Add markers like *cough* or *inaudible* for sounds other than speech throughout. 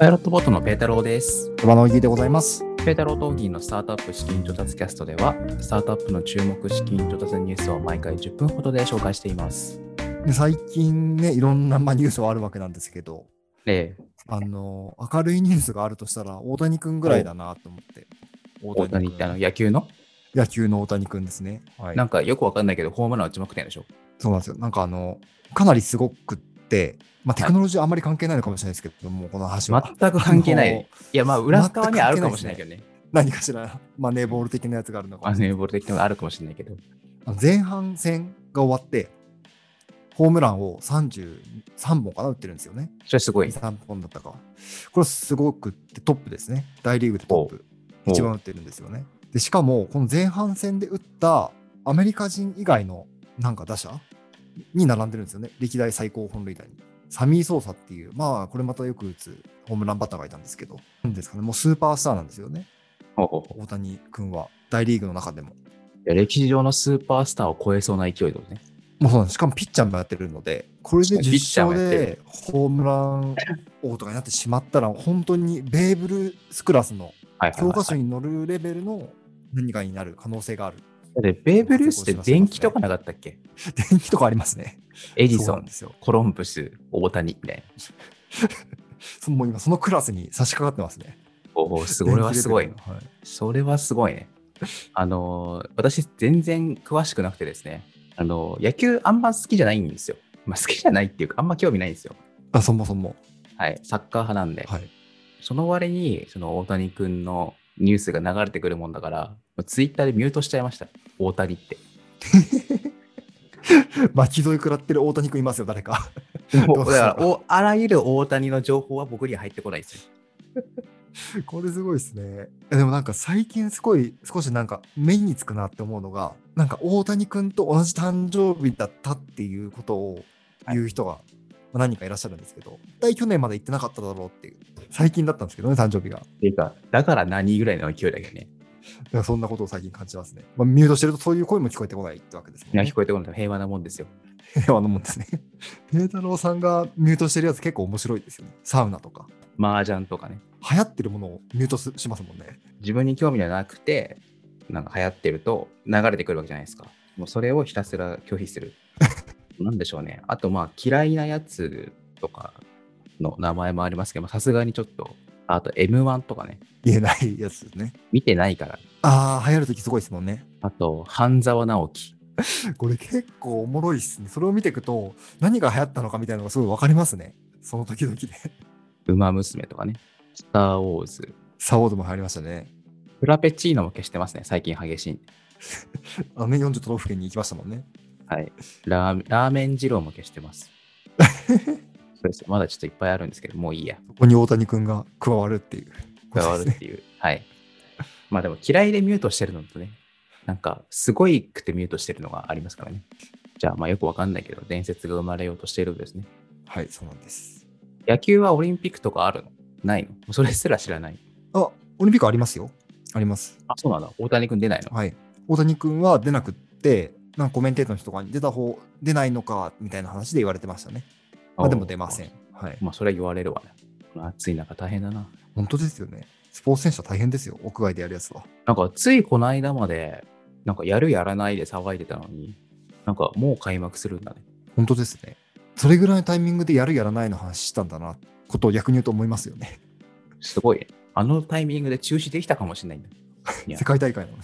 パイロットボットのペータローです。馬の木でございます。ペータロートーギーのスタートアップ資金調達キャストでは、スタートアップの注目資金調達ニュースを毎回10分ほどで紹介しています。で最近ね、いろんな、まあ、ニュースはあるわけなんですけど、ええ、あの、明るいニュースがあるとしたら、大谷君ぐらいだなと思って。大谷ってあの君野球の？野球の大谷君ですね。はいなんかよくわかんないけど、ホームラン打ちまくってんでしょ？そうなんですよ。なんかあの、かなりすごくって、まあ、テクノロジーあんまり関係ないのかもしれないですけども、この話は。全く関係ない。いや、まあ、裏側にはあるかもしれないけどね。何かしら、マネーボール的なやつがあるのかマもしれないネーボール的なのがあるかもしれないけど。前半戦が終わって、ホームランを33本かな打ってるんですよね。それすごい。3本だったか。これすごくってトップですね。大リーグでトップ。一番打ってるんですよね。で、しかも、この前半戦で打ったアメリカ人以外のなんか打者に並んでるんですよね。歴代最高本塁打に。サミー・ソーサっていう、まあ、これまたよく打つホームランバッターがいたんですけど、なんですかね、もうスーパースターなんですよね。ほうほうほう大谷君は、大リーグの中でも。いや歴史上のスーパースターを超えそうな勢いだね。もうそうなんです。しかもピッチャーもやってるので、これでピッチャー10もやってる勝でホームラン王とかになってしまったら、本当にベーブ・ルースクラスの教科書に載るレベルの何かになる可能性がある。で、ベーブ・ルースって電気とかなかったっけ？電気とかありますね。*laughs* エジソン。コロンブス、大谷みたい *laughs* そもう今そのクラスに差し掛かってますね。な。おお、すごい。これはすごいはいそれはすごいね。あのー、私、全然詳しくなくてですね、あのー、野球あんま好きじゃないんですよ。まあ、好きじゃないっていうか、あんま興味ないんですよ。あ、そもそも。はい、サッカー派なんで。はい。その割に、その大谷君のニュースが流れてくるもんだから、ツイッターでミュートしちゃいました。大谷って。*laughs* 巻き添え食らってる大谷君いますよ、誰か。もだからお、あらゆる大谷の情報は僕には入ってこないですよ。*laughs* これすごいですね。えでもなんか最近すごい、少しなんか目につくなって思うのが、なんか大谷君と同じ誕生日だったっていうことを言う人がまあ何人かいらっしゃるんですけど、絶対去年まで行ってなかっただろうっていう、最近だったんですけどね、誕生日が。っていうか、だから何ぐらいの勢いだけどね。だからそんなことを最近感じますね。まあ、ミュートしてるとそういう声も聞こえてこないってわけですもんいや、ね聞。こえてこないと平和なもんですよ。平和なもんですね。*laughs* 平太郎さんがミュートしてるやつ結構面白いですよね。サウナとか。麻雀とかね。流行ってるものをミュートすしますもんね。自分に興味がなくて、なんか流行ってると流れてくるわけじゃないですか。もうそれをひたすら拒否する。なんでしょうね。あとまあ嫌いなやつとかの名前もありますけど、さすがにちょっと、あと M1 とかね、言えないやつですね。見てないから。ああ、流行るときすごいですもんね。あと、半沢直樹。*laughs* これ結構おもろいっすね。それを見ていくと、何が流行ったのかみたいなのがすごいわかりますね。その時々で。ウマ娘とかね。スター・ウォーズ。サオードも流行りましたね。フラペチーノも消してますね。最近激しい。*laughs* あのね、40都道府県に行きましたもんね。はい。ラーラーメン二郎も消してます。*laughs* そうです。まだちょっといっぱいあるんですけど、もういいや。ここに大谷君が加わるっていう。加わるっていう。はい。まあでも嫌いでミュートしてるのとね、なんかすごいくてミュートしてるのがありますからね。じゃあまあよくわかんないけど、伝説が生まれようとしているんですね。はい、そうなんです。野球はオリンピックとかあるの？ないの？それすら知らない。あ、オリンピックありますよ。あります。あ、そうなんだ。大谷君出ないの？はい。大谷君は出なくって、なんかコメンテーターの人とかに出た方、出ないのかみたいな話で言われてましたね。まあでも出ません。。はい。まあそれは言われるわね。この暑い中大変だな。本当ですよね。スポーツ選手は大変ですよ。屋外でやるやつは。なんかついこの間まで、なんかやるやらないで騒いでたのに、なんかもう開幕するんだね。本当ですね。それぐらいのタイミングでやるやらないの話したんだな、ことを逆に言うと思いますよね。すごいね。あのタイミングで中止できたかもしれないんだ。*laughs* 世界大会なのに。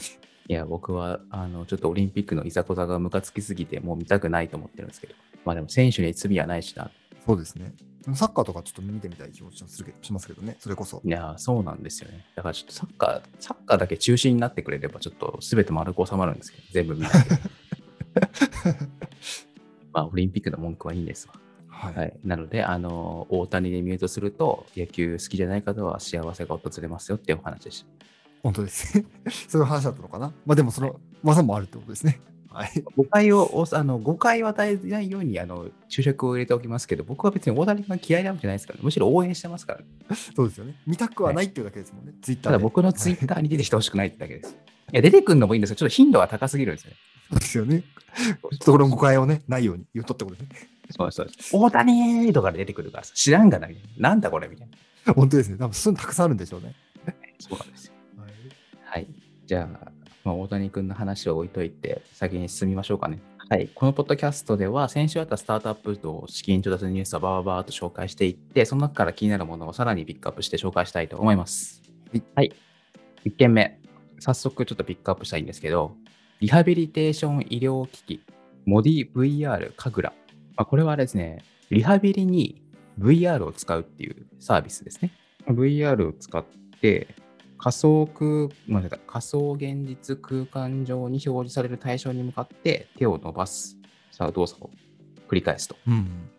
いや、僕は、あの、ちょっとオリンピックのいざこざがムカつきすぎて、もう見たくないと思ってるんですけど。まあでも、選手に罪はないしな。そうですね。サッカーとかちょっと見てみたい気持ちはするけどしますけどね、それこそ。いや、そうなんですよね。だからちょっとサッカー、サッカーだけ中止になってくれれば、ちょっと全て丸く収まるんですけど、全部見ない。*laughs* まあ、オリンピックの文句はいいんですわ。はい。はい。なので、あの、大谷でミュートすると、野球好きじゃない方は幸せが訪れますよっていうお話でした。本当です。*laughs* そういう話だったのかな？まあでもその技もあるってことですね。はい。誤解を、おあの誤解を与えないように、あの、注釈を入れておきますけど、僕は別に大谷君が嫌いなわけじゃないですから、むしろ応援してますから、そうですよね。見たくはないっていうだけですもんね。ツイッターで。ただ僕のツイッターに出てきてほしくないってだけです。いや、出てくるのもいいんですけど、ちょっと頻度が高すぎるんですよね。そうですよね。とこれも誤解をね、ないように言うとってことね。そうそう。大谷とかで出てくるからさ、知らんがな、みたいな。なんだこれみたいな。本当ですね。多分そういうのたくさんあるんでしょうね。そうなんですはい。じゃあ、まあ、大谷君の話を置いといて、先に進みましょうかね。はい。このポッドキャストでは、先週あったスタートアップと資金調達ニュースをバーバーと紹介していって、その中から気になるものをさらにピックアップして紹介したいと思います。はい。はい、1件目。早速ちょっとピックアップしたいんですけど、リハビリテーション医療機器、モディ VR カグラ。まあ、これはですね、リハビリに VR を使うっていうサービスですね。VR を使って、仮想空、仮想現実空間上に表示される対象に向かって手を伸ばすさあ動作を繰り返すと。うん。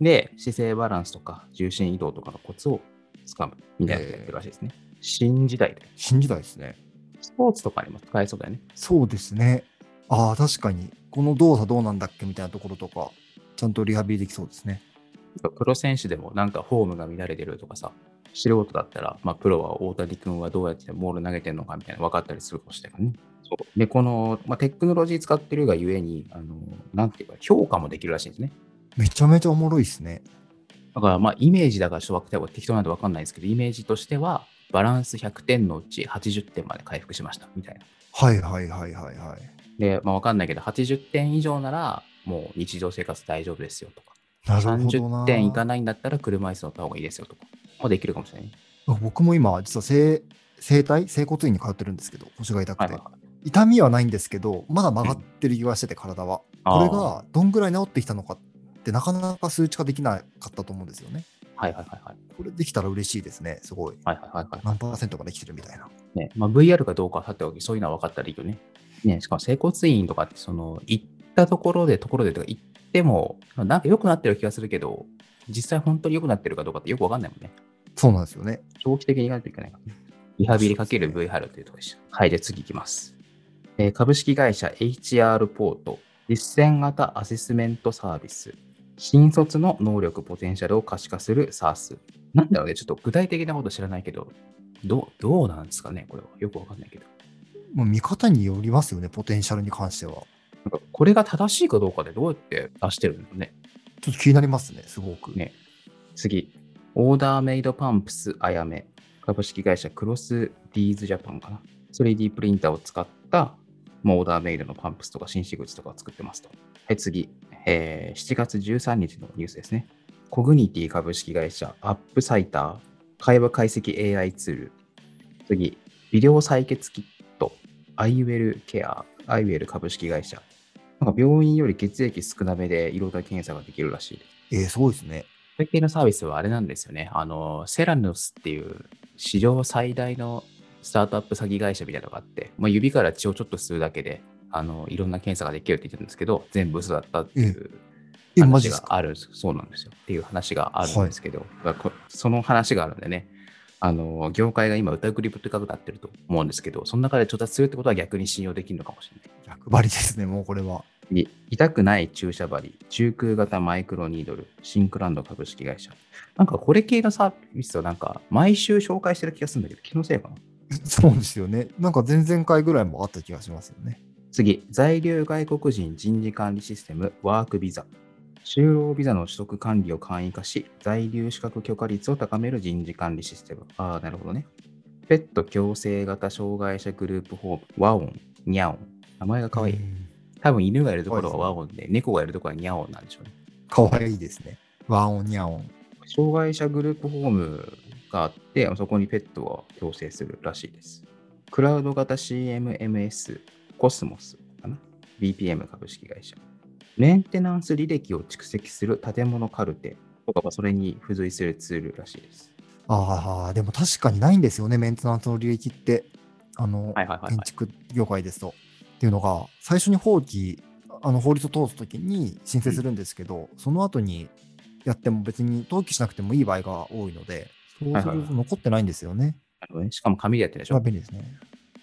で、姿勢バランスとか重心移動とかのコツをつかむみたいなやってるらしいですね。新時代で。新時代ですね。スポーツとかにも使えそうだよね。そうですね。ああ、確かに。この動作どうなんだっけみたいなところとか、ちゃんとリハビリできそうですね。プロ選手でもなんかフォームが乱れてるとかさ、素人だったら、まあ、プロは大谷君はどうやってボール投げてるのかみたいなの分かったりするかもしれないからね。そうで、この、まあ、テクノロジー使ってるがゆえに、あの、なんていうか、評価もできるらしいんですね。めちゃめちゃおもろいですね。だから、まあ、イメージだからちょっと適当なんで分かんないですけど、イメージとしては、バランス100点のうち80点まで回復しましたみたいな。はいはいはいはいはい。で、まあ、分かんないけど、80点以上なら、もう日常生活大丈夫ですよとか、なるほどな。30点いかないんだったら車椅子乗った方がいいですよとか、もできるかもしれない。僕も今、実は整整体、整骨院に通ってるんですけど、腰が痛くて、はい。痛みはないんですけど、まだ曲がってる気がしてて、体は。これがどんぐらい治ってきたのかって、なかなか数値化できなかったと思うんですよね。はいはいはいはい。これできたら嬉しいですね、すごい。はいはいはいはい。何パーセントができてるみたいな。ねまあ、VR かどうかはさておき、そういうのは分かったらいいよね。ねしかも整骨院とかって、その、行ったところで、ところでとか行っても、なんか良くなってる気がするけど、実際本当に良くなってるかどうかってよく分かんないもんね。そうなんですよね。長期的にいかないといけないからね。リハビリかける VR というところでした。はい、で次いきます。えー株式会社 HR ポート、実践型アセスメントサービス、新卒の能力ポテンシャルを可視化する SARS。なんだろうね、ちょっと具体的なこと知らないけど、どうどうなんですかね、これは。よくわかんないけど。もう見方によりますよね、ポテンシャルに関しては。なんかこれが正しいかどうかでどうやって出してるんだろうね。ちょっと気になりますね、すごく。ね次、オーダーメイドパンプスあやめ、株式会社クロスディーズジャパンかな。3D プリンターを使った、まあオーダーメイドのパンプスとか紳士靴とかを作ってますと。はい、次、えー7月13日のニュースですね。コグニティ株式会社アップサイター、会話解析 AI ツール。次、微量採血キット、アイウェルケア、アイウェル株式会社。なんか病院より血液少なめで色々検査ができるらしいです。えー、すごいですね。これ系のサービスはあれなんですよね。あの、セラノスっていう史上最大のスタートアップ詐欺会社みたいなのがあって、まあ、指から血をちょっと吸うだけで、あの、いろんな検査ができるって言ってるんですけど、全部嘘だったっていう話がある、そうなんですよ。っていう話があるんですけど、まあこその話があるんでね、あの、業界が今疑り深くなってると思うんですけど、その中で調達するってことは逆に信用できるのかもしれない。逆張りですね、もうこれは。い痛くない注射針、中空型マイクロニードル、シンクランド株式会社。なんかこれ系のサービスをなんか毎週紹介してる気がするんだけど、気のせいかな？*laughs* そうですよね。なんか前々回ぐらいもあった気がしますよね。次、在留外国人人事管理システム、ワークビザ。就労ビザの取得管理を簡易化し、在留資格許可率を高める人事管理システム。ああ、なるほどね。ペット共生型障害者グループホーム、ワオン、ニャオン。名前が可愛い。うん多分犬がいるところはワオンで、猫がいるところはニャオンなんでしょうね。かわいいですね。ワンオンニャオン。障害者グループホームがあって、そこにペットを共生するらしいです。クラウド型 CMMS コスモスかな ?BPM 株式会社。メンテナンス履歴を蓄積する建物カルテとかはそれに付随するツールらしいです。ああ、でも確かにないんですよね、メンテナンスの履歴って。あの、はいはいはいはい建築業界ですと。っていうのが、最初に法規、あの法律を通すときに申請するんですけど、その後にやっても別に登記しなくてもいい場合が多いので、そうすると残ってないんですよね。しかも紙でやってるでしまあょ便利ですね。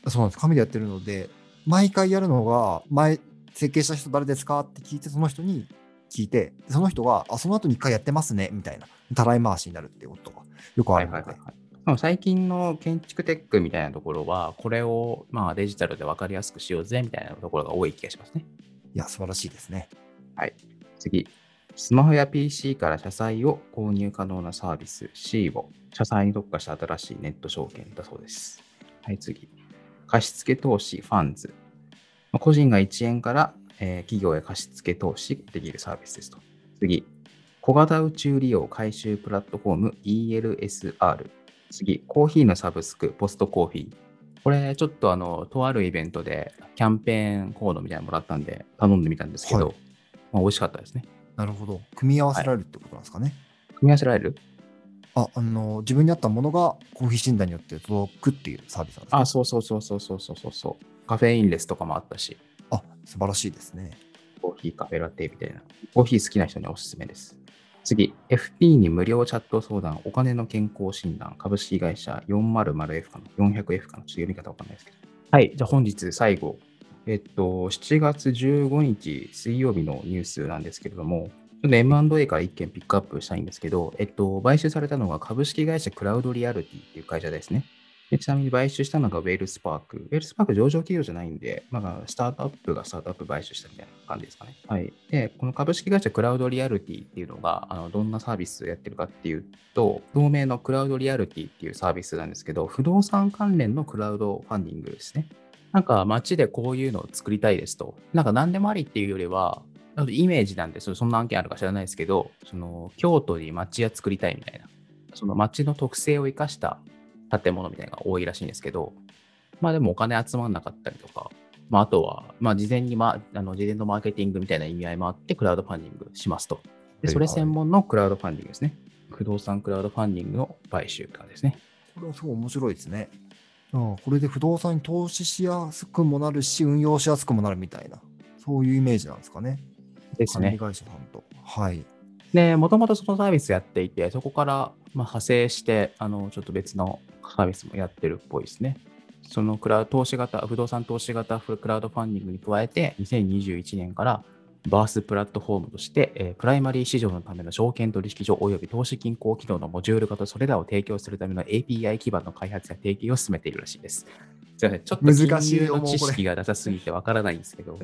そうなんです。紙でやってるので、毎回やるのが、前、設計した人誰ですかって聞いて、その人に聞いて、その人が、あ、その後に一回やってますね、みたいな、たらい回しになるっていうことがよくあるのではいはいはい。はい。最近の建築テックみたいなところは、これをまあデジタルで分かりやすくしようぜみたいなところが多い気がしますね。いや、素晴らしいですね。次。スマホや PC から社債を購入可能なサービス C を社債に特化した新しいネット証券だそうです。はい、次。貸付投資ファンズ。まあ個人が1円から、えー企業へ貸付投資できるサービスですと。次。小型宇宙利用回収プラットフォーム ELSR。次、コーヒーのサブスク、ポストコーヒー。これ、ちょっとあの、とあるイベントで、キャンペーンコードみたいなのもらったんで、頼んでみたんですけど、はい、まあ、美味しかったですね。なるほど。組み合わせられるってことなんですかね？はい、組み合わせられる？あ、あの、自分に合ったものがコーヒー診断によって届くっていうサービスなんですか、あ、そうそうそうそうそうそうそう。カフェインレスとかもあったし。あ、素晴らしいですね。コーヒーカフェラテみたいな。コーヒー好きな人におすすめです。次、FP に無料チャット相談、お金の健康診断、株式会社 400F かな ?400F かなちょっと読み方わかんないですけど。はい、じゃあ本日最後。えっと、7月15日水曜日のニュースなんですけれども、ちょっと M&A から一件ピックアップしたいんですけど、えっと、買収されたのが株式会社クラウドリアルティっていう会社ですね。でちなみに買収したのがウェルスパーク。ウェルスパーク上場企業じゃないんで、まあ、スタートアップがスタートアップ買収したみたいな感じですかね。はい。で、この株式会社クラウドリアルティっていうのが、あのどんなサービスをやってるかっていうと、同名のクラウドリアルティっていうサービスなんですけど、不動産関連のクラウドファンディングですね。なんか街でこういうのを作りたいですと。なんか何でもありっていうよりは、なんかイメージなんで、そそんな案件あるか知らないですけど、その京都に街屋作りたいみたいな、その街の特性を生かした建物みたいなのが多いらしいんですけど、まあでもお金集まんなかったりとか、まああとは、まあ事前に、まあ、あの事前のマーケティングみたいな意味合いもあって、クラウドファンディングしますと。で、それ専門のクラウドファンディングですね。不動産クラウドファンディングの買収感ですね。これはすごい面白いですね。ああこれで不動産に投資しやすくもなるし、運用しやすくもなるみたいな、そういうイメージなんですかね。ですね管理。会社さんと。はい。で、もともとそのサービスやっていて、そこからまあ派生して、あの、ちょっと別のサービスもやってるっぽいですね。そのクラウド投資型、不動産投資型クラウドファンディングに加えて、2021年からバースプラットフォームとして、えープライマリー市場のための証券取引所及び投資金庫機能のモジュール化とそれらを提供するための API 基盤の開発や提携を進めているらしいです。すいません、ちょっと難しい知識がなさすぎてわからないんですけど、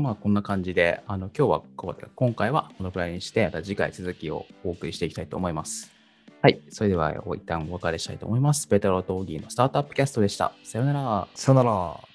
まあこんな感じで、あの今日はここで、今回はこのくらいにして、また次回続きをお送りしていきたいと思います。はい、それでは一旦お別れしたいと思います。ペタローとオギーのスタートアップキャストでした。さようなら。さよなら。